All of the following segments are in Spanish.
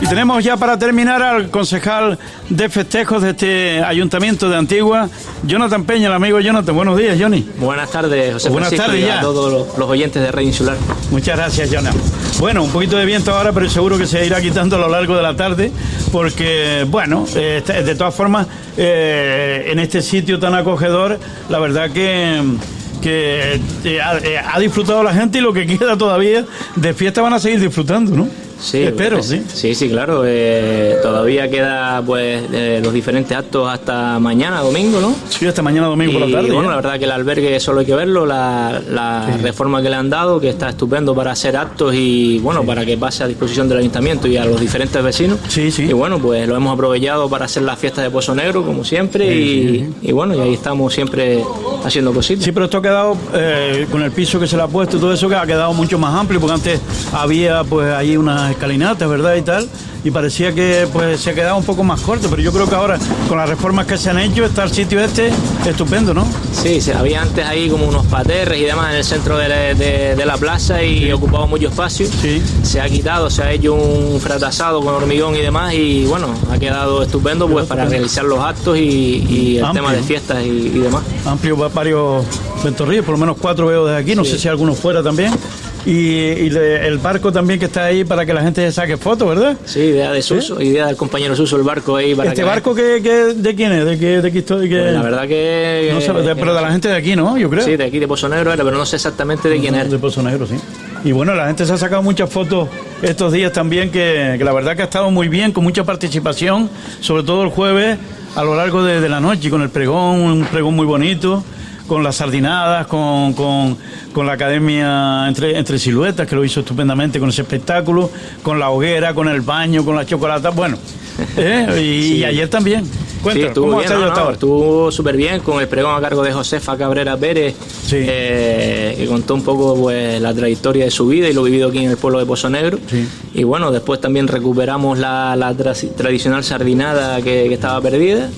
Y tenemos ya para terminar al concejal de festejos de este ayuntamiento de Antigua, Jonathan Peña, el amigo Jonathan. Buenos días, Johnny. Buenas tardes, José Buenas Francisco, tardes ya. a todos los, oyentes de Red Insular. Muchas gracias, Jonathan. Bueno, un poquito de viento ahora, pero seguro que se irá quitando a lo largo de la tarde, porque, bueno, eh, de todas formas, eh, en este sitio tan acogedor, la verdad que, que eh, ha, eh, ha disfrutado la gente y lo que queda todavía de fiesta van a seguir disfrutando, ¿no? Sí, Espero, pues, sí. Sí, sí, claro. eh, todavía queda pues eh, los diferentes actos hasta mañana, domingo, ¿no? Sí, hasta mañana domingo por Y, la tarde. bueno, ya. la verdad que el albergue solo hay que verlo, la, la reforma que le han dado, que está estupendo para hacer actos y bueno, para que pase a disposición del ayuntamiento y a los diferentes vecinos. Sí, sí. Y bueno, pues lo hemos aprovechado para hacer la fiesta de Pozo Negro, como siempre, y, y bueno, y ahí estamos siempre haciendo cositas. Sí, pero esto ha quedado, eh, con el piso que se le ha puesto y todo eso, que ha quedado mucho más amplio, porque antes había pues ahí unas escalinatas, ¿verdad? Y tal, y parecía que pues se quedaba un poco más corto, pero yo creo que ahora, con las reformas que se han hecho, está el sitio este estupendo, ¿no? Sí, sí, había antes ahí como unos paterres y demás en el centro de la, de- de la plaza y ocupaba mucho espacio. Sí. Se ha quitado, se ha hecho un fratasado con hormigón y demás y bueno, ha quedado estupendo pues para realizar los actos y, y el Amplio. tema de fiestas y, y demás. Amplio, va- varios ventorrillos, por lo menos cuatro veo desde aquí, no sé si algunos fuera también. Y, y le- el barco también que está ahí para que la gente saque fotos, ¿verdad? Sí, idea de Suso, idea del compañero Suso, el barco ahí para ¿Este que- barco que, que- de quién es? ¿De qué, de qué historia? Pues la verdad que... No sé, de- pero de la gente de aquí, ¿no? Yo creo. Sí, de aquí de Pozo Negro era, pero no sé exactamente de quién era. De Pozo Negro, sí. Y bueno, la gente se ha sacado muchas fotos estos días también, que, que la verdad que ha estado muy bien, con mucha participación, sobre todo el jueves a lo largo de, de la noche, con el pregón, un pregón muy bonito, con las sardinadas, con, con, con la academia entre, entre siluetas, que lo hizo estupendamente con ese espectáculo, con la hoguera, con el baño, con la chocolata, bueno. ¿eh? Y, y ayer también. Sí, estuvo ¿cómo bien, no, no, estuvo súper bien con el pregón a cargo de Josefa Cabrera Pérez, Sí. eh, que contó un poco pues, la trayectoria de su vida y lo vivido aquí en el pueblo de Pozo Negro. Sí. Y bueno, después también recuperamos la, la tra- tradicional sardinada que, que estaba perdida.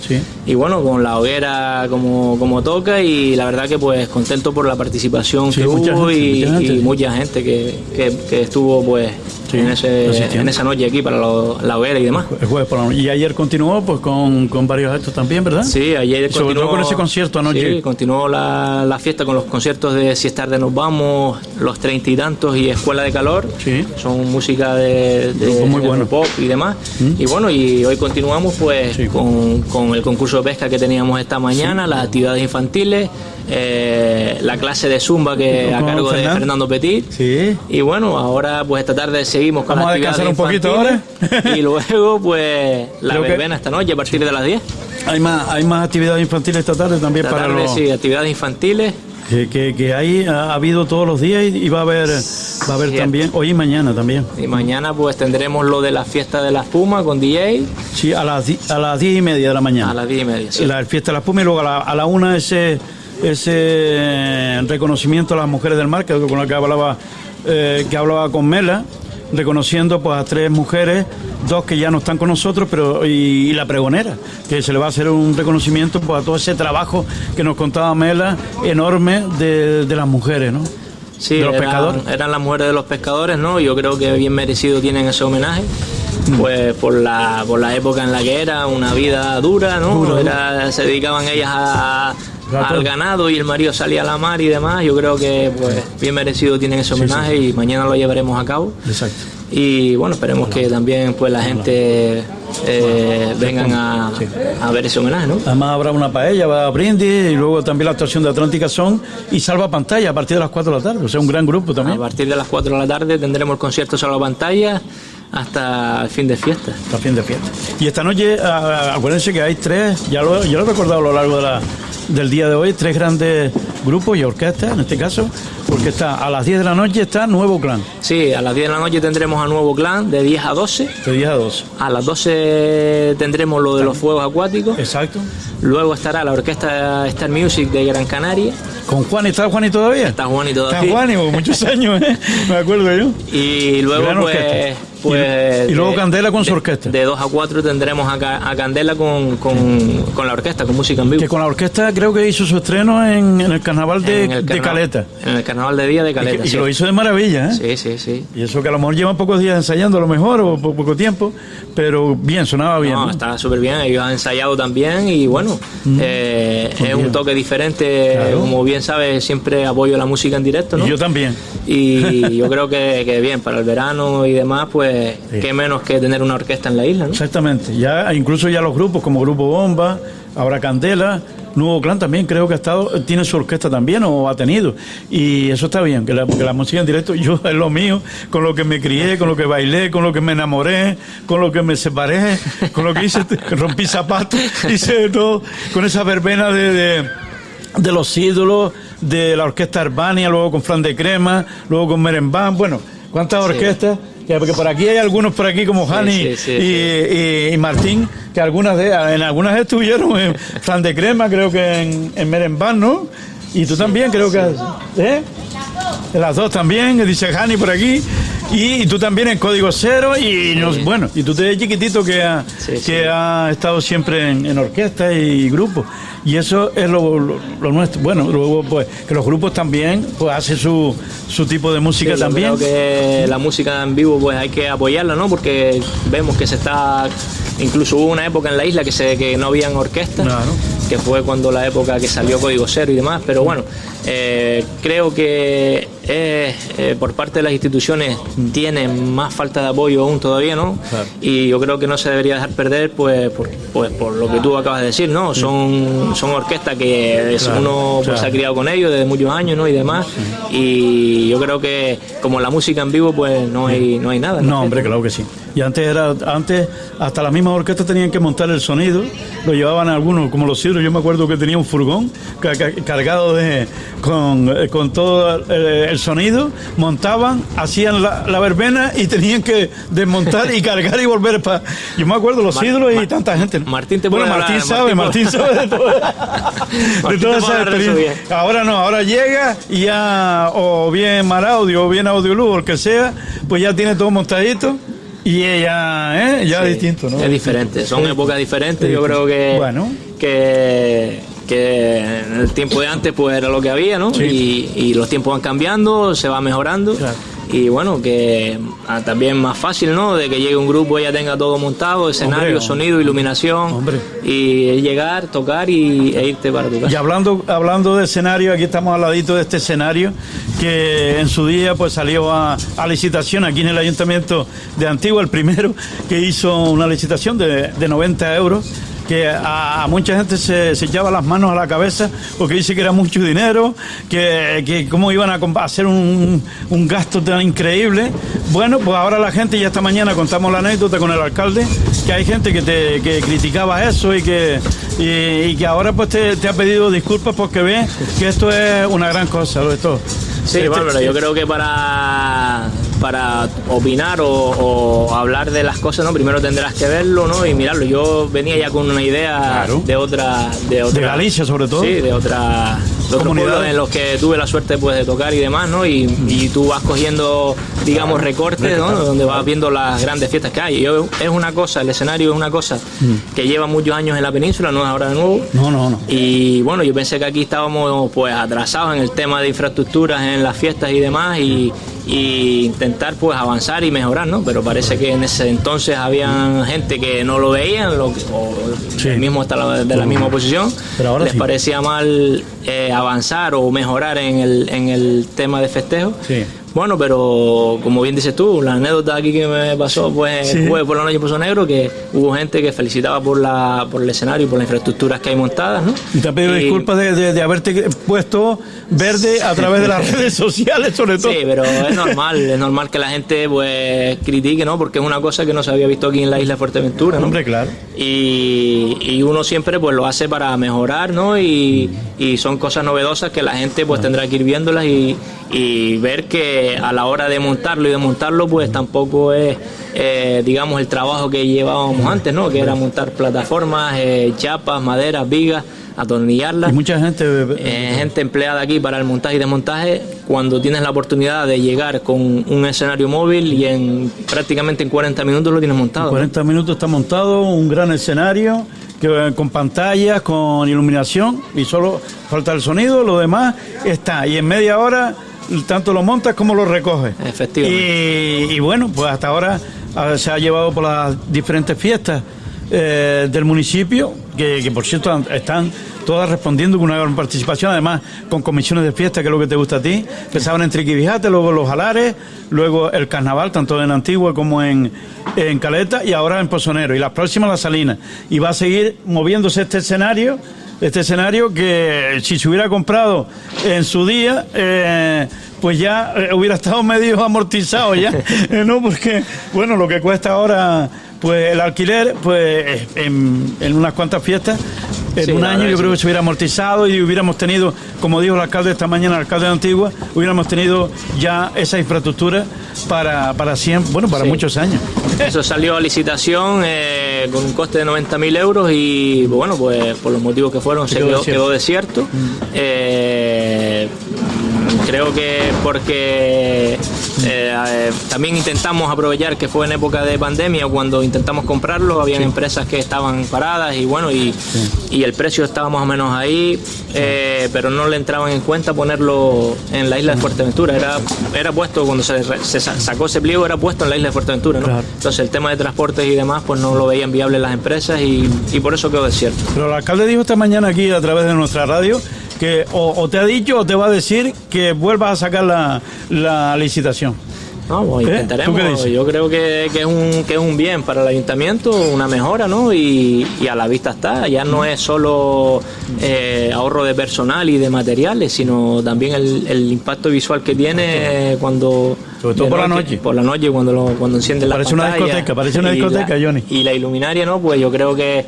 Y bueno, con la hoguera como, como toca y la verdad que pues contento por la participación que hubo gente, y, mucha gente. y mucha gente que, que- que estuvo pues Sí, en, ese- asistiendo. en esa noche aquí para lo- la hoguera y demás. El jueves por la noche. Y ayer continuó pues con, con varios actos también, ¿verdad? Sí, ayer sobre todo con ese concierto anoche. Sí, continuó la, la fiesta con los conciertos de Si es tarde nos vamos, Los Treinta y Tantos y Escuela de Calor. Sí. Son música de, de muy de bueno. pop y demás. Y bueno, y hoy continuamos pues Sí. con, con el concurso de pesca que teníamos esta mañana, las actividades infantiles, eh, la clase de Zumba que a cargo de Fernando. Petit. Sí. Y bueno, ahora pues esta tarde seguimos con Vamos a las descansar actividades un poquito ahora. y luego pues la Creo que- verbena esta noche a partir de las 10. Hay más, hay más actividades infantiles esta tarde también Esta para tarde, los sí, actividades infantiles. que, que, que hay ha, ha habido todos los días y, y va a haber va a haber Sí. también hoy y mañana también. Y mañana pues tendremos lo de la fiesta de la espuma con DJ Sí, a las a las diez y media de la mañana. a las 10 y media. sí. La fiesta de la espuma y luego a la, a la una ese ese reconocimiento a las mujeres del mar que con lo que hablaba eh, que hablaba con Mela reconociendo pues a tres mujeres dos que ya no están con nosotros pero y, y la pregonera que se le va a hacer un reconocimiento pues a todo ese trabajo que nos contaba Mela enorme de, de las mujeres no Sí, de los eran, pescadores. eran las mujeres de los pescadores, ¿no? Yo creo que bien merecido tienen ese homenaje. Mm. Pues por la, por la época en la que era una vida dura, ¿no? Dura, Era- se dedicaban ellas a-. al ganado y el marido salía a la mar y demás. Yo creo que pues bien merecido tienen ese homenaje y mañana lo llevaremos a cabo. exacto Y bueno, esperemos que también pues la gente eh, vengan a, a ver ese homenaje, ¿no? Además habrá una paella, va a brindis y luego también la actuación de Atlántica Son y Salva Pantalla a partir de las 4 de la tarde. O sea, un gran grupo A también. partir de las 4 de la tarde tendremos el concierto la pantalla hasta el fin de fiesta. Hasta fin de fiesta. Y esta noche, ah, acuérdense que hay tres, ya lo, ya lo he recordado a lo largo de la, del día de hoy, tres grandes grupos y orquestas, en este caso, porque está a las 10 de la noche está Nuevo Clan, Sí, a las 10 de la noche tendremos a Nuevo Clan de 10 a 12. de 10 a 12. A las 12 tendremos lo de los fuegos acuáticos. Exacto. Luego estará la orquesta Star Music de Gran Canaria. ¿Con Juan está Juan y todavía? Está Juan y Está todavía. Juan y muchos años, ¿eh? me acuerdo yo. Y luego Gran pues orquesta. Pues... Y, luego Candela con su orquesta. De 2 a 4 tendremos a, Candela con, con, con, la orquesta, con música en vivo. Que con la orquesta creo que hizo su estreno en, el carnaval de, de, Caleta. En el carnaval de día de Caleta. Y, lo hizo de maravilla, ¿eh? Sí, sí, sí. Y eso que a lo mejor llevan pocos días ensayando, a lo mejor, o poco tiempo, pero bien, sonaba bien. No, está súper bien, ellos han ensayado también y bueno, mm. eh, pues es un toque diferente, como bien sabes, siempre apoyo la música en directo, ¿no? Y yo también. Y yo creo que, que bien, para el verano y demás, pues qué menos que tener una orquesta en la isla, ¿no? Exactamente, ya incluso ya los grupos como Grupo Bomba, ahora Candela, Nuevo Clan también creo que ha estado, tiene su orquesta también o ha tenido. Y eso está bien, que la, porque la música en directo yo es lo mío, con lo que me crié, con lo que bailé, con lo que me enamoré, con lo que me separé, con lo que hice, rompí zapatos, hice todo, con esa verbena de, de, los ídolos, de la orquesta Arbania, luego con Fran de Crema, luego con Merembán, bueno, ¿cuántas orquestas? Porque por aquí hay algunos por aquí como Jani y, Martín, que algunas de, en algunas estuvieron en Fran de Crema, creo que en, en Merembán, ¿no? Y tú también, creo que... ¿eh? En las dos también, dice Jani por aquí. Y, tú también en Código Cero. Y nos, bueno, y tú te ves chiquitito que ha, que ha estado siempre en, orquesta y grupo. Y eso es lo, lo, nuestro. Bueno, luego pues que los grupos también pues hacen su, su tipo de música también. Creo que la música en vivo pues hay que apoyarla, ¿no? Porque vemos que se está incluso hubo una época en la isla que se que no habían orquestas, que fue cuando la época que salió Código Cero y demás, pero bueno, eh, creo que eh, por parte de las instituciones tiene más falta de apoyo aún todavía, ¿no? Y yo creo que no se debería dejar perder, pues por, pues, por lo que tú acabas de decir, ¿no? Son, son orquestas que uno pues, se ha criado con ellos desde muchos años, ¿no? Y demás. Y yo creo que como la música en vivo, pues no hay, no hay nada. No, hombre, claro que sí. Y antes era, antes hasta las mismas orquestas tenían que montar el sonido, lo llevaban algunos, como los sidros, yo me acuerdo que tenía un furgón cargado de con, eh, con todo eh, el sonido, montaban, hacían la, verbena y tenían que desmontar y cargar y volver para. Yo me acuerdo los ídolos y tanta gente. Martín te Bueno, Martín sabe, Martín, sabe de, todo, de toda esa experiencia. Ahora no, ahora llega y ya, o bien Maraudio, o bien Audioluz, o el que sea, pues ya tiene todo montadito. Y ella, ¿eh? ya es distinto, ¿no? Es diferente, son épocas diferentes. Yo creo que, bueno. que que en el tiempo de antes pues era lo que había, ¿no? Y, los tiempos van cambiando, se va mejorando. Y bueno, que ah, también más fácil, ¿no? De que llegue un grupo y ya tenga todo montado, escenario, sonido, iluminación. Y llegar, tocar y, e irte para tu casa. Y hablando, hablando de escenario, aquí estamos al ladito de este escenario que en su día pues salió a, licitación aquí en el Ayuntamiento de Antigua, el primero que hizo una licitación de, de 90 euros que a, mucha gente se, se, echaba las manos a la cabeza porque dice que era mucho dinero, que, que cómo iban a hacer un, un, gasto tan increíble. Bueno, pues ahora la gente, ya esta mañana contamos la anécdota con el alcalde, que hay gente que te que criticaba eso y que, y, que ahora pues te, te, ha pedido disculpas porque ve que esto es una gran cosa, lo de todo. Sí, este, yo creo que para para opinar o, hablar de las cosas, ¿no? Primero tendrás que verlo, ¿no? Y mirarlo. Yo venía ya con una idea de otra, de otra. De Galicia, sobre todo. Sí, de otra. De otros en los que tuve la suerte pues, de tocar y demás, ¿no? Y, y tú vas cogiendo, digamos, recortes, ¿no? Donde vas viendo las grandes fiestas que hay. Yo, es una cosa, el escenario es una cosa mm. que lleva muchos años en la península, no es ahora de nuevo. No, no, no. Y bueno, yo pensé que aquí estábamos pues atrasados en el tema de infraestructuras en las fiestas y demás y, y intentar pues avanzar y mejorar, ¿no? Pero parece que en ese entonces había gente que no lo veían, lo, o el mismo está de la misma posición, les parecía mal eh, avanzar o mejorar en el, en el tema de festejo. Bueno, pero como bien dices tú, la anécdota aquí que me pasó pues fue por la noche puso negro, que hubo gente que felicitaba por la por el escenario y por las infraestructuras que hay montadas, ¿no? Y te ha pedido disculpas de, haberte puesto verde a través de las redes sociales, sobre todo. Sí, pero es normal, es normal que la gente pues critique, ¿no? Porque es una cosa que no se había visto aquí en la isla de Fuerteventura, ¿no? Hombre, claro. Y, y uno siempre pues lo hace para mejorar, ¿no? Y, y son cosas novedosas que la gente pues tendrá que ir viéndolas y, y ver que a la hora de montarlo y de montarlo pues tampoco es eh, digamos el trabajo que llevábamos antes no que era montar plataformas eh, chapas maderas vigas atornillarlas. Y mucha gente... Eh, gente empleada aquí para el montaje y desmontaje, cuando tienes la oportunidad de llegar con un escenario móvil y en prácticamente en 40 minutos lo tienes montado. En 40 minutos está montado, un gran escenario que, con pantallas, con iluminación y solo falta el sonido, lo demás está. Y en media hora tanto lo montas como lo recoges. Efectivamente. Y, bueno, pues hasta ahora se ha llevado por las diferentes fiestas eh, del municipio, que, por cierto están todas respondiendo con una gran participación, además con comisiones de fiesta, que es lo que te gusta a ti. Empezaban en Triquibijate, luego los Jalares, luego el Carnaval, tanto en Antigua como en, en Caleta, y ahora en Pozonero, y las próximas las Salinas. Y va a seguir moviéndose este escenario este escenario que si se hubiera comprado en su día, eh, pues ya eh, hubiera estado medio amortizado ya, ¿no? Porque, bueno, lo que cuesta ahora, pues el alquiler, pues en, en unas cuantas fiestas, en un año yo creo que se hubiera amortizado y hubiéramos tenido, como dijo el alcalde esta mañana, el alcalde de Antigua, hubiéramos tenido ya esa infraestructura para, para siempre, bueno, para muchos años. Eso salió a licitación eh, con un coste de 90.000 euros y bueno, pues por los motivos que fueron se quedó, desierto. Mm. Eh, creo que porque eh, también intentamos aprovechar que fue en época de pandemia cuando intentamos comprarlo, habían empresas que estaban paradas y bueno, y, y, el precio estaba más o menos ahí, pero no le entraban en cuenta ponerlo en la isla de Fuerteventura. Era, era puesto, cuando se, sacó ese pliego, era puesto en la isla de Fuerteventura. ¿no? Entonces el tema de transportes y demás, pues no lo veían viable las empresas y, por eso quedó desierto. Pero el alcalde dijo esta mañana aquí a través de nuestra radio que o, te ha dicho o te va a decir que vuelvas a sacar la, licitación. Vamos, ¿Eh? intentaremos. Yo creo que, es un, que es un bien para el ayuntamiento, una mejora, ¿no? Y, a la vista está. Ya no es solo eh, ahorro de personal y de materiales, sino también el, el impacto visual que tiene cuando sobre todo por la noche. Por la noche, cuando, lo, cuando encienden la Parece una discoteca, parece una discoteca, Johnny. Y la iluminaria, ¿no? Pues yo creo que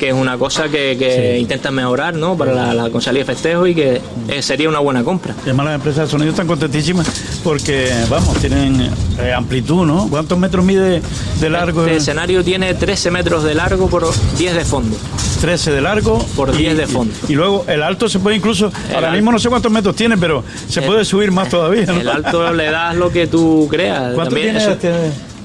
que es una cosa que, que intentan mejorar ¿no? para la, la de festejo y que eh, sería una buena compra. además las empresas de sonido están contentísimas porque, vamos, tienen eh, amplitud, ¿no? ¿Cuántos metros mide de largo? Este escenario tiene 13 metros de largo por 10 de fondo. 13 de largo por 10 de fondo. Y, luego el alto se puede incluso, ahora mismo no sé cuántos metros tiene, pero se puede subir más todavía. El alto le das lo que tú creas. ¿Cuánto tiene este?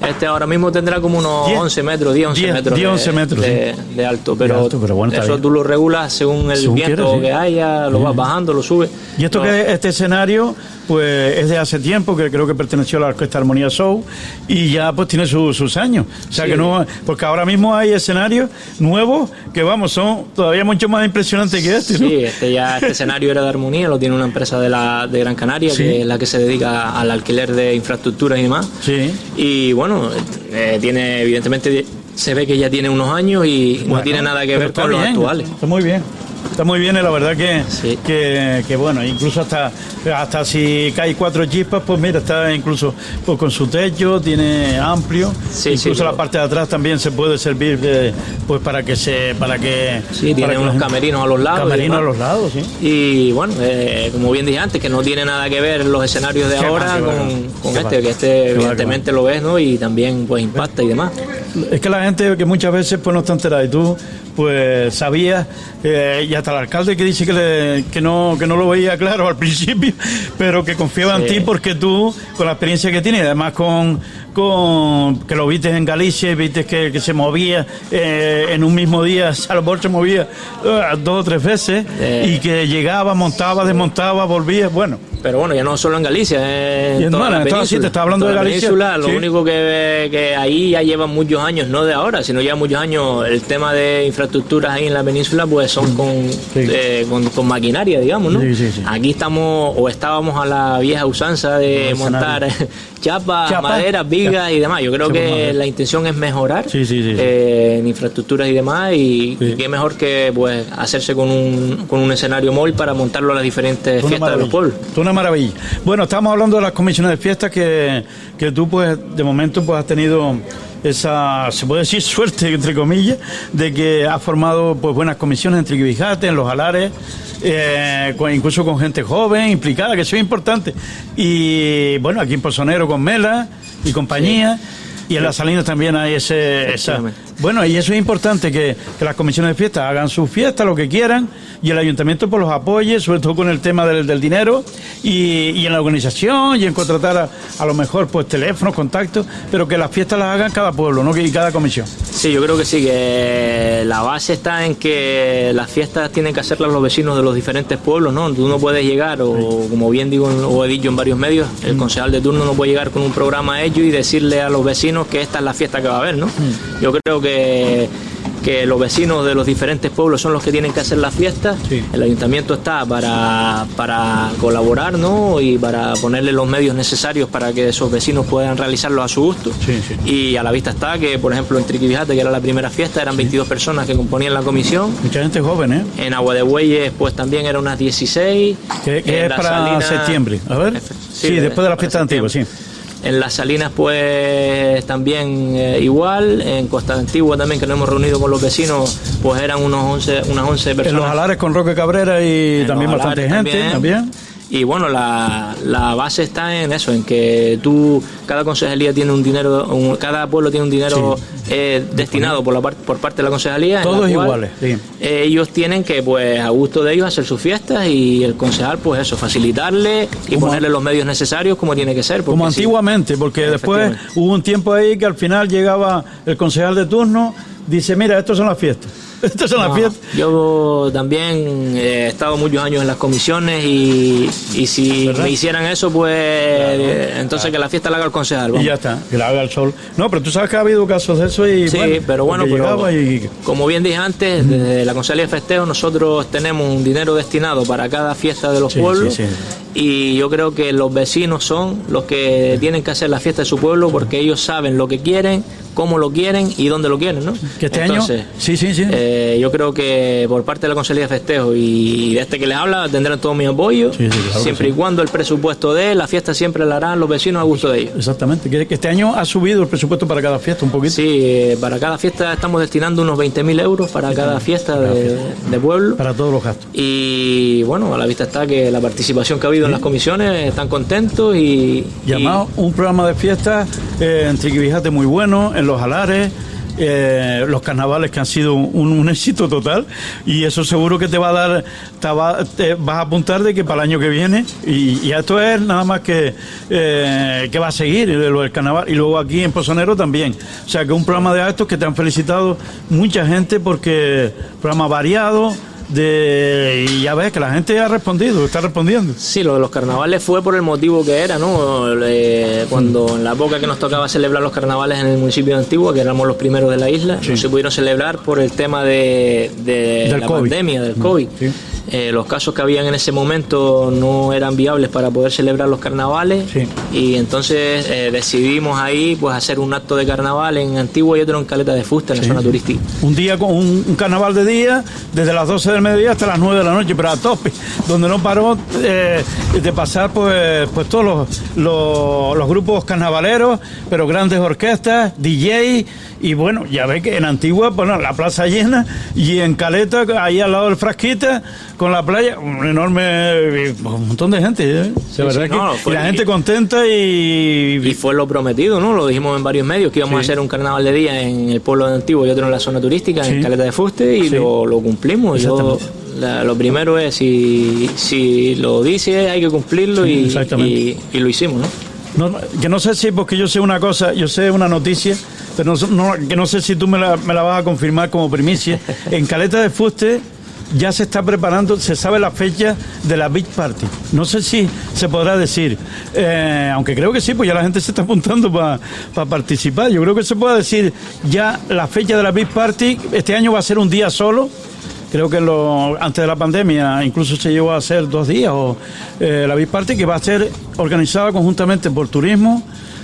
Este ahora mismo tendrá como unos 11 metros, 10, 11 metros, 10, 11 metros de, alto, pero, eso tú lo regulas según el viento que haya, lo vas bajando, lo subes. Y esto que este escenario pues es de hace tiempo, que creo que perteneció a la Orquesta Armonía Show y ya pues tiene sus años. O sea que no, porque ahora mismo hay escenarios nuevos que vamos, son todavía mucho más impresionantes que este. Sí, este ya este escenario era de Armonía, lo tiene una empresa de la de Gran Canaria, que es la que se dedica al alquiler de infraestructuras y demás. Sí. Y bueno, eh, tiene evidentemente se ve que ya tiene unos años y no tiene nada que ver con los actuales. Está muy bien. Está muy bien, la verdad que, que, bueno, incluso hasta, hasta si cae cuatro chispas, pues mira, está incluso pues, con su techo, tiene amplio, incluso la parte de atrás también se puede servir pues para que se, para que sí, tiene unos camerinos a los lados, camerinos a los lados, sí. Y bueno, eh, como bien dije antes, que no tiene nada que ver los escenarios de ahora con, este, que este evidentemente lo ves, ¿no? Y también pues impacta y demás. Es que la gente que muchas veces pues no está enterada y tú pues sabía, eh, y hasta el alcalde que dice que, que, no, que no lo veía claro al principio, pero que confiaba en ti porque tú, con la experiencia que tienes, además con, con que lo viste en Galicia y viste que, se movía eh, en un mismo día, Salvador se movía eh, dos o tres veces y que llegaba, montaba, desmontaba, volvía, bueno. Pero bueno, ya no solo en Galicia, en toda la te estaba hablando de Galicia. lo único que, que ahí ya llevan muchos años, no de ahora, sino ya muchos años, el tema de infraestructuras ahí en la península, pues son con, eh, con, maquinaria, digamos, ¿no? Aquí estamos, o estábamos a la vieja usanza de montar chapas, Chapa, madera, vigas y demás. Yo creo que la intención es mejorar eh, en infraestructuras y demás, y, qué mejor que pues hacerse con un, con un escenario móvil para montarlo a las diferentes fiestas de los pueblos. Una maravilla. Bueno, estamos hablando de las comisiones de fiestas que, que tú, pues, de momento, pues, has tenido esa, se puede decir, suerte, entre comillas, de que has formado, pues, buenas comisiones entre Quibijate, en los alares, eh, incluso con gente joven, implicada, que eso es importante. Y, bueno, aquí en Pozonero con Mela y compañía. Y en las Salinas también hay ese, esa, Bueno, y eso es importante, que, las comisiones de fiesta hagan su fiesta, lo que quieran, y el ayuntamiento pues los apoye, sobre todo con el tema del, dinero, y, en la organización, y en contratar a, a lo mejor pues teléfonos, contactos, pero que las fiestas las hagan cada pueblo, ¿no? Y cada comisión. Sí, yo creo que sí, que la base está en que las fiestas tienen que hacerlas los vecinos de los diferentes pueblos, ¿no? Tú no puedes llegar, o como bien digo, o he dicho en varios medios, el mm. concejal de turno no puede llegar con un programa a ellos y decirle a los vecinos que esta es la fiesta que va a haber, ¿no? Mm. Yo creo que que los vecinos de los diferentes pueblos son los que tienen que hacer la fiesta. El ayuntamiento está para, para colaborar ¿no? y para ponerle los medios necesarios para que esos vecinos puedan realizarlo a su gusto. y a la vista está que, por ejemplo, en Triquibijate, que era la primera fiesta, eran 22 personas que componían la comisión. Mucha gente joven, ¿eh? En Agua de Bueyes, pues también eran unas 16. Que, es para septiembre. A ver. Sí, después de la fiesta antigua, sí. En Las Salinas, pues también eh, igual. En Costa Antigua también, que nos hemos reunido con los vecinos, pues eran unos 11, unas 11 personas. En los Alares con Roque Cabrera y también bastante gente también. Y bueno, la, la, base está en eso, en que tú, cada concejalía tiene un dinero, cada pueblo tiene un dinero eh, destinado por, la por parte de la concejalía. Todos iguales. Sí. ellos tienen que, pues, a gusto de ellos, hacer sus fiestas y el concejal, pues eso, facilitarle y ponerle los medios necesarios como tiene que ser. Como antiguamente, porque después hubo un tiempo ahí que al final llegaba el concejal de turno, dice, mira, estos son las fiestas Estas son las fiestas. Yo también he estado muchos años en las comisiones y, y si me hicieran eso, pues entonces que la fiesta la haga el concejal. Y ya está, que la haga el sol. No, pero tú sabes que ha habido casos de eso y. Sí, pero bueno, como bien dije antes, desde la Concejalía de Festeo nosotros tenemos un dinero destinado para cada fiesta de los pueblos y yo creo que los vecinos son los que tienen que hacer la fiesta de su pueblo porque ellos saben lo que quieren, cómo lo quieren y dónde lo quieren, ¿no? Que este año, sí, sí, sí. Eh, yo creo que por parte de la Consejería de Festejo y de este que les habla tendrán todo mi apoyo, siempre y cuando el presupuesto de la fiesta siempre la harán los vecinos a gusto de ellos. Exactamente, que este año ha subido el presupuesto para cada fiesta un poquito. Sí, eh, para cada fiesta estamos destinando unos 20.000 euros para cada fiesta, de, pueblo. Para todos los gastos. Y bueno, a la vista está que la participación que ha habido en las comisiones están contentos y... Llamado un programa de fiestas eh, en Triquibijate muy bueno, en Los Alares, eh, los carnavales que han sido un, éxito total y eso seguro que te va a dar, te, vas a apuntar de que para el año que viene y, esto es nada más que, eh, que va a seguir lo del carnaval y luego aquí en Pozonero también. O sea que un programa de actos que te han felicitado mucha gente porque programa variado de y ya ves que la gente ha respondido, está respondiendo. Sí, lo de los carnavales fue por el motivo que era, ¿no? cuando en la época que nos tocaba celebrar los carnavales en el municipio de Antigua, que éramos los primeros de la isla, no se pudieron celebrar por el tema de, la pandemia, del COVID. Eh, los casos que habían en ese momento no eran viables para poder celebrar los carnavales. Y entonces eh, decidimos ahí pues hacer un acto de carnaval en Antigua y otro en Caleta de Fusta, en la zona turística. Un día con un, carnaval de día, desde las 12 del mediodía hasta las 9 de la noche, pero a tope, donde no paró eh, de pasar pues, pues todos los, los, los grupos carnavaleros, pero grandes orquestas, DJ y bueno, ya ve que en Antigua, bueno, la plaza llena y en Caleta, ahí al lado del Frasquita, con la playa, un enorme, un montón de gente. ¿eh? y la gente contenta y... Y fue lo prometido, ¿no? Lo dijimos en varios medios, que íbamos a hacer un carnaval de día en el pueblo de Antigua y otro en la zona turística, en Caleta de Fuste, y lo, lo, cumplimos. Yo, lo primero es, si, si lo dice, hay que cumplirlo y, y, y, lo hicimos, ¿no? No, que no sé si, porque yo sé una cosa, yo sé una noticia, pero no, sé si tú me la, vas a confirmar como primicia. En Caleta de Fuste ya se está preparando, se sabe la fecha de la Beach Party. No sé si se podrá decir, eh, aunque creo que sí, pues ya la gente se está apuntando para participar. Yo creo que se puede decir ya la fecha de la Beach Party. Este año va a ser un día solo. Creo que antes de la pandemia incluso se llevó a hacer dos días o eh, la Beach Party que va a ser organizada conjuntamente por turismo,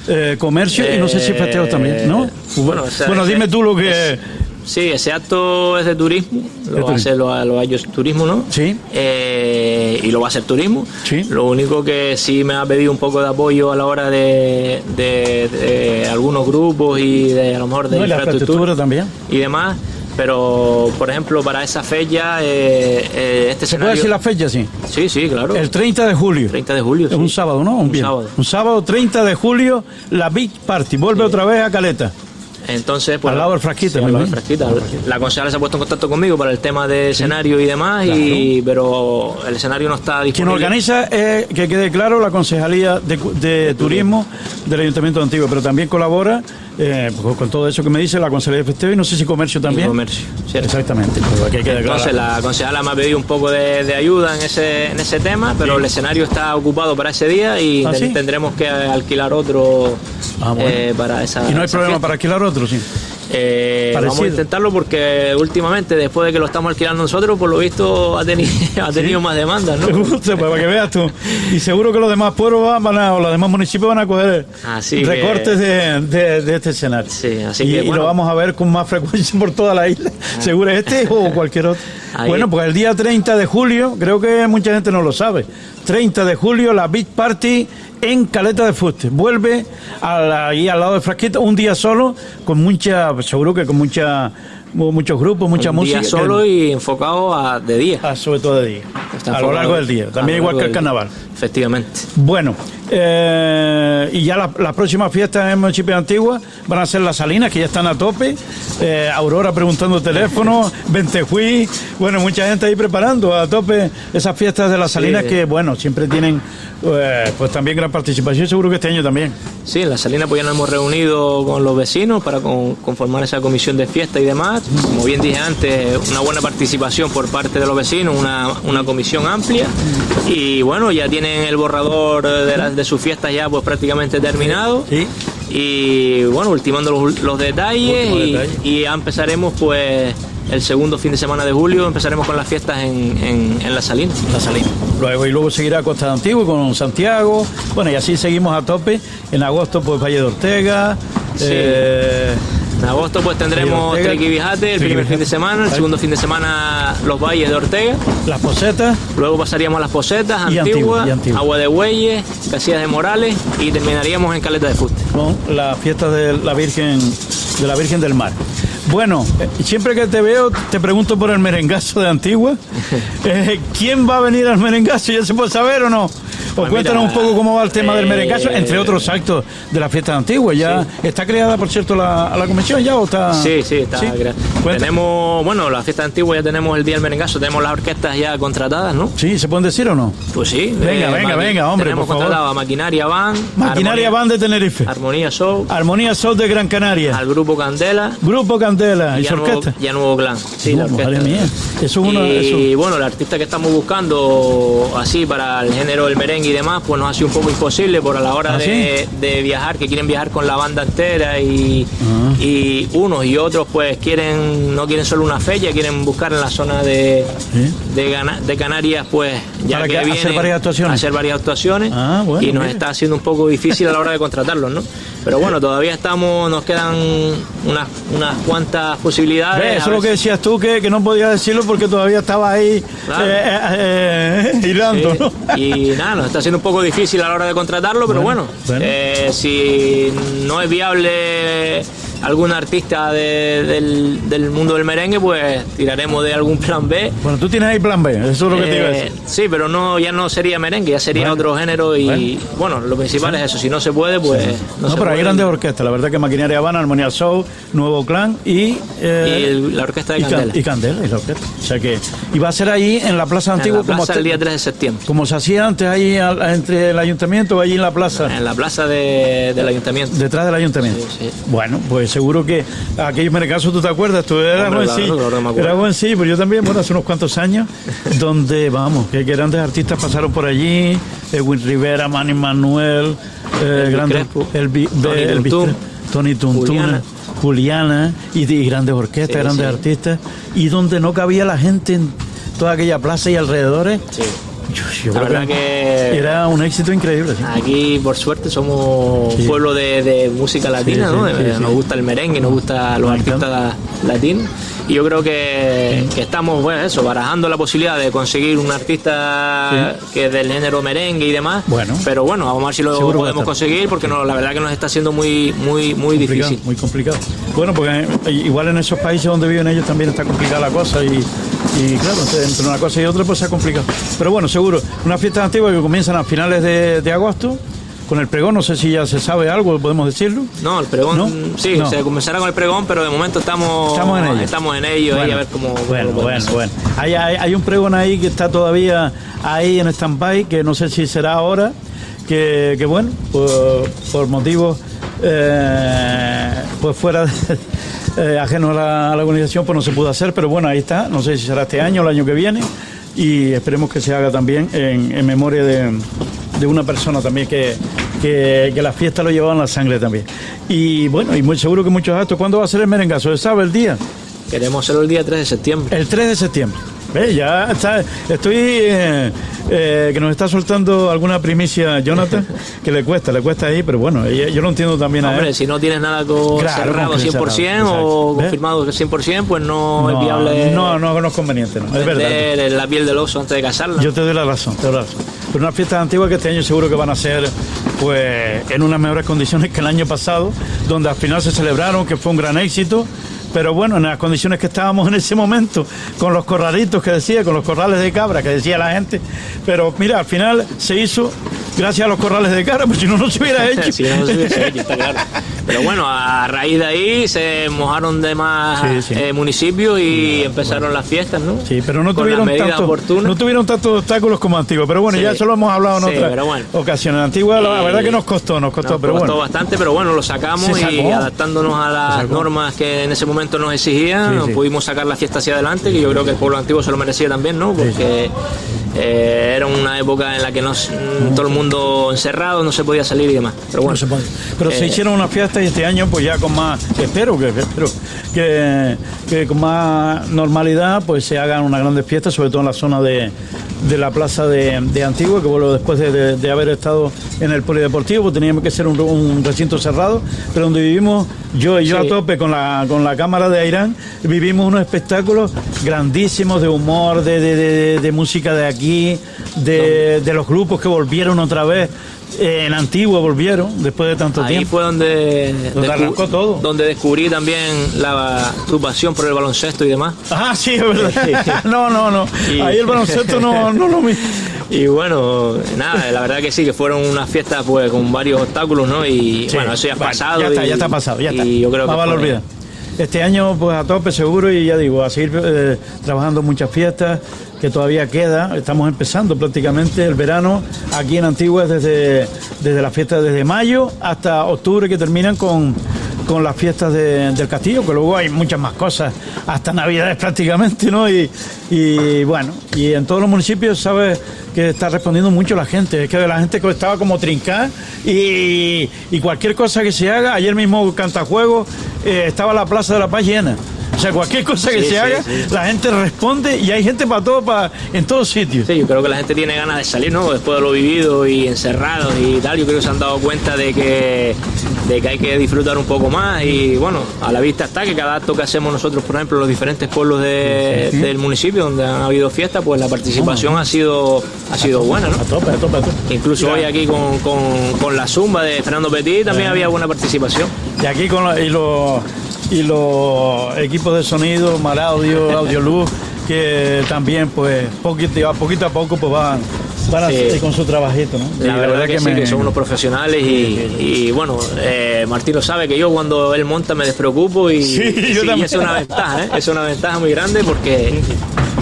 eh, comercio y no sé si festejos también, ¿no? Bueno, bueno dime tú lo que... Sí, ese acto es de turismo, lo va a hacer los, turismo, ¿no? Sí. Eh, y lo va a hacer turismo. Sí. Lo único que sí me ha pedido un poco de apoyo a la hora de, de, algunos grupos y de a lo mejor de infraestructura también. y demás. Pero, por ejemplo, para esa fecha, eh, eh este ¿Se puede decir la fecha, sí? Sí, sí, claro. El 30 de julio. 30 de julio, Es un sábado, ¿no? Un, sábado. Un sábado 30 de julio, la Big Party. Vuelve otra vez a Caleta. Entonces, pues, al lado del frasquito, sí, al lado del frasquito. La concejala se ha puesto en contacto conmigo para el tema de escenario y demás, y, pero el escenario no está disponible. Quien organiza, es, que quede claro, la Concejalía de, de Turismo del Ayuntamiento de Antigua, pero también colabora eh, pues, con todo eso que me dice la Concejalía de Festivo y no sé si comercio también. Y comercio, ¿cierto? Exactamente. Pues aquí Entonces la concejala me ha pedido un poco de, de ayuda en ese, en ese tema, pero el escenario está ocupado para ese día y ¿Ah, sí? tendremos que alquilar otro Ah, bueno. eh, para esa. Y no hay problema fiesta. para alquilar otro, sí. Eh, vamos a intentarlo porque últimamente, después de que lo estamos alquilando nosotros, por lo visto ha, teni- ha tenido más demandas, ¿no? Gusta, pues, para que veas tú. Y seguro que los demás pueblos van, a, o los demás municipios van a coger Así que- recortes de, de- de este escenario. Sí, así y, que, y lo vamos a ver con más frecuencia por toda la isla. Seguro este o cualquier otro. Ahí. Bueno, pues el día 30 de julio, creo que mucha gente no lo sabe. 30 de julio, la Beach Party en Caleta de Fuste. Vuelve ahí al lado de Frasquito, un día solo, con mucha, seguro que con mucha, muchos grupos, mucha Un música. día solo y enfocado a, de día. Ah, sobre todo de día. Está a lo largo del día. a También igual que el día. carnaval. Efectivamente. Bueno, eh, y ya las la próximas fiestas en el municipio de Antigua van a ser las Salinas, que ya están a tope. Eh, Aurora preguntando teléfono, Ventejuí. Bueno, mucha gente ahí preparando a tope esas fiestas de las Salinas Sí. que, bueno, siempre tienen eh, pues también gran participación. Seguro que este año también. Sí, en la Salina pues ya nos hemos reunido con los vecinos para con- conformar esa comisión de fiesta y demás. Como bien dije antes, una buena participación por parte de los vecinos, una, una comisión amplia. Y bueno, ya tienen el borrador de, las- de sus fiestas ya pues prácticamente terminado. Sí. Y bueno, ultimando los, los detalles, y, ya empezaremos pues el segundo fin de semana de julio, empezaremos con las fiestas en, en, en la Salina. La Salina. Luego, y luego seguirá Costa de Antigua con Santiago. Bueno, y así seguimos a tope. En agosto, pues Valle de Ortega. Sí. eh, En agosto pues tendremos Ortega. Triquibijate el primer fin de semana, el segundo fin de semana los valles de Ortega, las posetas. luego pasaríamos a las Posetas, Antigua. Agua de Bueyes, Casillas de Morales y terminaríamos en Caleta de Fuste. con la fiesta de la Virgen de la Virgen del Mar. Bueno, eh, siempre que te veo te pregunto por el merengazo de Antigua. Eh, ¿Quién va a venir al merengazo? ¿Ya se puede saber o no? O Pues cuéntanos un poco cómo va el tema del eh, merengazo, entre otros actos de la fiesta Antigua. Ya está creada, por cierto, la, la comisión ya o está. Sí, sí, está crea- Cuenta- Tenemos, bueno, la fiesta antigua ya tenemos el día del merengazo, tenemos las orquestas ya contratadas, ¿no? Sí, ¿se pueden decir o no? Pues sí. Venga, venga, maqui- venga, hombre, Tenemos por favor. contratado a Maquinaria Van, Maquinaria Band de Tenerife. Armonía Show, Armonía Sol de Gran Canaria. al grupo Candela Grupo Candela y su nuevo, orquesta. ya nuevo clan. Sí, la orquesta. mía. Eso es una. y eso- bueno, el artista que estamos buscando así para el género del merengue y demás, pues nos ha sido un poco imposible por a la hora ¿Ah, de, de viajar, que quieren viajar con la banda entera y, Ah. Y unos y otros pues quieren no quieren solo una fecha, quieren buscar en la zona de, Sí. de, Canarias pues ya Para que que hacer vienen varias actuaciones. hacer varias actuaciones Ah, bueno, y nos mira. está haciendo un poco difícil a la hora de contratarlos, ¿no? Pero bueno, todavía estamos, nos quedan unas, unas cuantas posibilidades. Ve, Eso es lo que decías tú, que, que no podías decirlo porque todavía estaba ahí Claro. eh, eh, eh, Sí, ¿no? Y nada, nos está siendo un poco difícil a la hora de contratarlo, pero Bueno, bueno, bueno. eh, si no es viable algún artista de- del, del mundo del merengue, pues tiraremos de algún plan B. Bueno, tú tienes ahí plan B, eso es lo que te iba a Eh, decir. sí, pero no ya no sería merengue, ya sería Bueno. otro género y bueno, lo principal es eso, si no se puede, pues No, no, se pero hay grandes orquestas, la verdad que Maquinaria Habana, Armonía Show, Nuevo Clan y... eh, Y el- la orquesta de y Can- Candela. Y Candela, y la orquesta. O sea que... Y va a ser ahí en la Plaza en Antigua, la plaza como, el día 3 de septiembre, como se hacía antes ahí al- entre el ayuntamiento, allí en la plaza. en la plaza de- del ayuntamiento. Detrás del ayuntamiento. Sí, sí. Bueno, pues seguro que aquellos merengasos, tú te acuerdas, tú eras Hombre, claro, acuerdo. Eras joven, sí, pero yo también, bueno, hace unos cuantos años, donde, vamos, que grandes artistas pasaron por allí, Edwin Rivera, Manny Manuel, eh, Crespo, Elvi- Tony Elvis Tony Tuntún, Juliana. Juliana, y, de- y grandes orquestas, Sí, grandes sí. artistas, y donde no cabía la gente en toda aquella plaza y alrededores. Sí. Yo, yo La creo verdad que era un éxito increíble. sí. Aquí, por suerte, somos Sí. un pueblo de, de música latina, Sí, ¿no? Eh. Nos gusta el merengue, nos gusta los artistas latinos. Y yo creo que, que estamos, bueno, eso, barajando la posibilidad de conseguir un artista que es del género merengue y demás. Bueno. Pero bueno, vamos a ver si lo Seguro podemos conseguir, porque no, la verdad que nos está siendo muy, muy, muy complicado, difícil. Muy complicado. Bueno, porque eh, igual en esos países donde viven ellos también está complicada la cosa y, y claro, entre una cosa y otra pues se ha complicado. Pero bueno, seguro, unas fiestas antiguas que comienzan a finales de, de agosto con el pregón, no sé si ya se sabe algo, podemos decirlo. No, el pregón, sí, se comenzará con el pregón, pero de momento estamos, estamos en ello. Estamos en ello, a ver cómo... Bueno, bueno, bueno. Hay, hay, un pregón ahí que está todavía ahí en stand-by, que no sé si será ahora, que, que bueno, por, motivos eh, pues fuera eh, ajeno a la, organización, pues no se pudo hacer, pero bueno, ahí está, no sé si será este año o el año que viene, y esperemos que se haga también en, memoria de, una persona también que, que, la fiesta lo llevaba en la sangre también. Y bueno, y muy seguro que muchos actos. ¿Cuándo va a ser el merengazo? ¿Se sabe el día? Queremos hacerlo el día 3 de septiembre. El 3 de septiembre. Ya está, estoy eh, eh, que nos está soltando alguna primicia Jonathan, que le cuesta, le cuesta ahí, pero bueno, yo lo entiendo también a Hombre, si no tienes nada con cerrado 100% o confirmado 100%, pues no, es viable. No, no, no es conveniente, no, es verdad. la piel del oso antes de casarla. Yo te doy la razón, te doy la razón. Pero unas fiestas antiguas que este año seguro que van a ser pues en unas mejores condiciones que el año pasado, donde al final se celebraron, que fue un gran éxito pero bueno, en las condiciones que estábamos en ese momento, con los corralitos que decía, con los corrales de cabra que decía la gente, pero mira, al final se hizo gracias a los corrales de cabra, pues si no, no se hubiera hecho. si no, no se hubiera hecho, está claro. Pero bueno, a raíz de ahí se mojaron de más eh, municipios y empezaron las fiestas, ¿no? Sí, pero no tuvieron, tanto, no tuvieron tantos obstáculos como Antigua. Pero bueno, ya eso lo hemos hablado en otras ocasiones. Antigua, la verdad que nos costó, nos costó, pero costó bastante, pero bueno, lo sacamos y adaptándonos a las normas que en ese momento nos exigían, pudimos sacar la fiesta hacia adelante, que yo creo que el pueblo antiguo se lo merecía también, ¿no? Porque eh, era una época en la que no, todo el mundo encerrado, no se podía salir y demás. Pero bueno, se pero se eh, hicieron una fiesta y este año pues ya con más, espero que, espero que, que con más normalidad pues se hagan una grandes fiestas, sobre todo en la zona de, de la plaza de, de, Antigua, que bueno, después de, de, haber estado en el polideportivo, pues teníamos que ser un, un, recinto cerrado, pero donde vivimos, yo y yo a tope con la, con la cámara de Airán, vivimos unos espectáculos grandísimos de humor, de, de música de aquí de, los grupos que volvieron otra vez. Eh, en Antigua volvieron después de tanto tiempo. Ahí fue donde, arrancó todo. Donde descubrí también la, tu pasión por el baloncesto y demás. Ah, sí, es verdad. no, no, no. Ahí el baloncesto no, no lo mismo. Y bueno, nada, la verdad que sí, que fueron unas fiestas pues con varios obstáculos, ¿no? Y bueno, eso ya ha pasado. Ya está, ya está pasado, ya está. Y yo creo que Este año pues a tope seguro y ya digo, a seguir eh, trabajando muchas fiestas, que todavía queda. Estamos empezando prácticamente el verano aquí en Antigua desde, desde las fiestas desde mayo hasta octubre que terminan con, con las fiestas del castillo, que luego hay muchas más cosas, hasta Navidades prácticamente, ¿no? Y, y bueno, y en todos los municipios, ¿sabes? que está respondiendo mucho la gente, es que la gente estaba como trincar y, y cualquier cosa que se haga, ayer mismo Cantajuego eh, estaba la Plaza de la Paz llena. O sea, cualquier cosa que se haga, la gente responde y hay gente para todo, para, en todos sitios. Sí, yo creo que la gente tiene ganas de salir, ¿no? Después de lo vivido y encerrados y tal, yo creo que se han dado cuenta de que, de que hay que disfrutar un poco más y bueno, a la vista está que cada acto que hacemos nosotros, por ejemplo, en los diferentes pueblos del municipio donde han habido fiestas, pues la participación ha sido ha sido buena, ¿no? A tope, a tope, a tope. Incluso hoy aquí con, con, la zumba de Fernando Petit también había buena participación. Y aquí con y los y los equipos de sonido, mal audio, audio luz, que también pues poquito, a poquito a poco pues van, van a con su trabajito, ¿no? La, verdad, que, sí, que son unos profesionales y, bueno, eh, Martín lo sabe que yo cuando él monta me despreocupo y, y es una ventaja, ¿eh? es una ventaja muy grande porque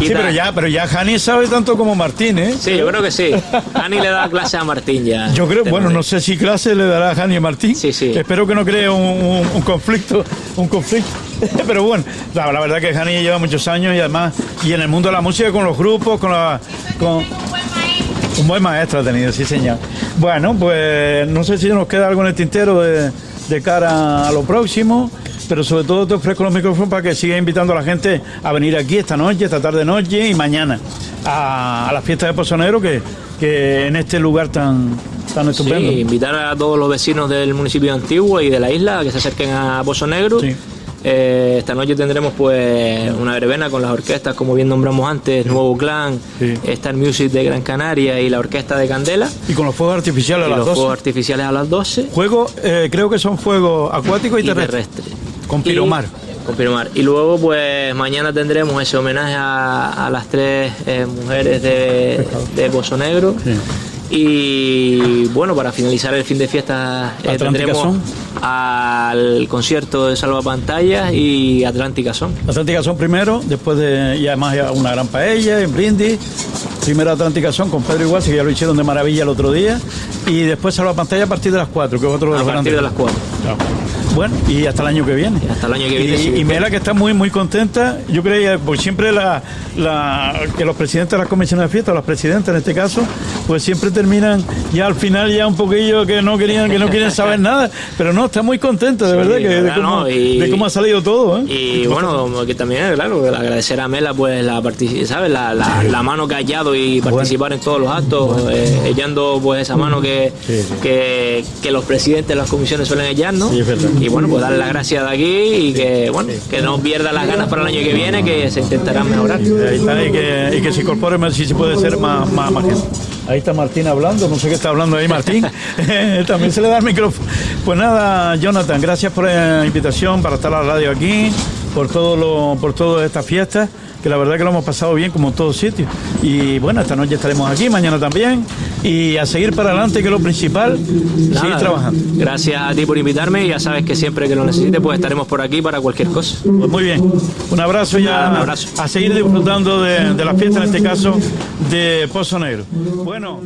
Sí, pero ya, pero ya Jani sabe tanto como Martín, ¿eh? Sí, yo creo que sí. Jani le da clase a Martín ya. Yo creo, bueno, no sé si clase le dará a Jani a Martín. Sí, sí. Espero que no cree un, conflicto, un conflicto. Pero bueno, la, verdad que Jani lleva muchos años y además, y en el mundo de la música, con los grupos, con la. Con, un buen maestro ha tenido, sí, señor. Bueno, pues no sé si nos queda algo en el tintero de, de cara a lo próximo pero sobre todo te ofrezco los micrófonos para que sigas invitando a la gente a venir aquí esta noche, esta tarde noche y mañana a, la fiesta de Pozonero que, que en este lugar tan, tan estupendo. Sí, invitar a todos los vecinos del municipio de Antigua y de la isla a que se acerquen a Pozo Negro. Eh, esta noche tendremos pues una verbena con las orquestas, como bien nombramos antes, Nuevo Clan, Star Music de Gran Canaria y la Orquesta de Candela. Y con los fuegos artificiales a las 12. Los fuegos artificiales a las 12. Juegos, eh, creo que son fuegos acuáticos y, terrestres. Con piromar. con piromar. Y luego, pues mañana tendremos ese homenaje a, las tres eh, mujeres de, de Pozo Negro. Y bueno, para finalizar el fin de fiesta eh, tendremos al concierto de Salva Pantallas y Atlántica Son. Atlántica Son primero, después de y además una gran paella en brindis. Primero Atlántica Son con Pedro Igual, que ya lo hicieron de maravilla el otro día. Y después Salva Pantalla a partir de las 4, que es otro de los A partir de las 4. Bueno, y hasta el año que viene. hasta el año que viene. Y, Mela que está muy muy contenta. Yo creía, pues siempre la, la, que los presidentes de las comisiones de fiesta, los presidentes en este caso, pues siempre terminan ya al final ya un poquillo que no querían, que no quieren saber nada. Pero no, está muy contenta, de verdad, que, de, cómo, de, cómo, ha salido todo. ¿eh? Y bueno, que también, claro, agradecer a Mela pues la ¿sabes? La, la, mano que ha hallado y participar en todos los actos, eh, echando pues esa mano que, que, que, los presidentes de las comisiones suelen echar, ¿no? Y bueno, pues darle las gracias de aquí y que, bueno, que no pierda las ganas para el año que viene, que se intentará mejorar. Ahí está, y que, y que se incorpore más, si se puede ser más, más, más gente. Ahí está Martín hablando, no sé qué está hablando ahí Martín. También se le da el micrófono. Pues nada, Jonathan, gracias por la invitación para estar a la radio aquí, por todo lo, por todas estas fiestas que la verdad que lo hemos pasado bien como en todos sitios. Y bueno, esta noche estaremos aquí, mañana también, y a seguir para adelante, que es lo principal, seguir trabajando. Gracias a ti por invitarme y ya sabes que siempre que lo necesites, pues estaremos por aquí para cualquier cosa. Pues muy bien, un abrazo y a, a seguir disfrutando de, de la fiesta, en este caso de Pozo Negro. Bueno.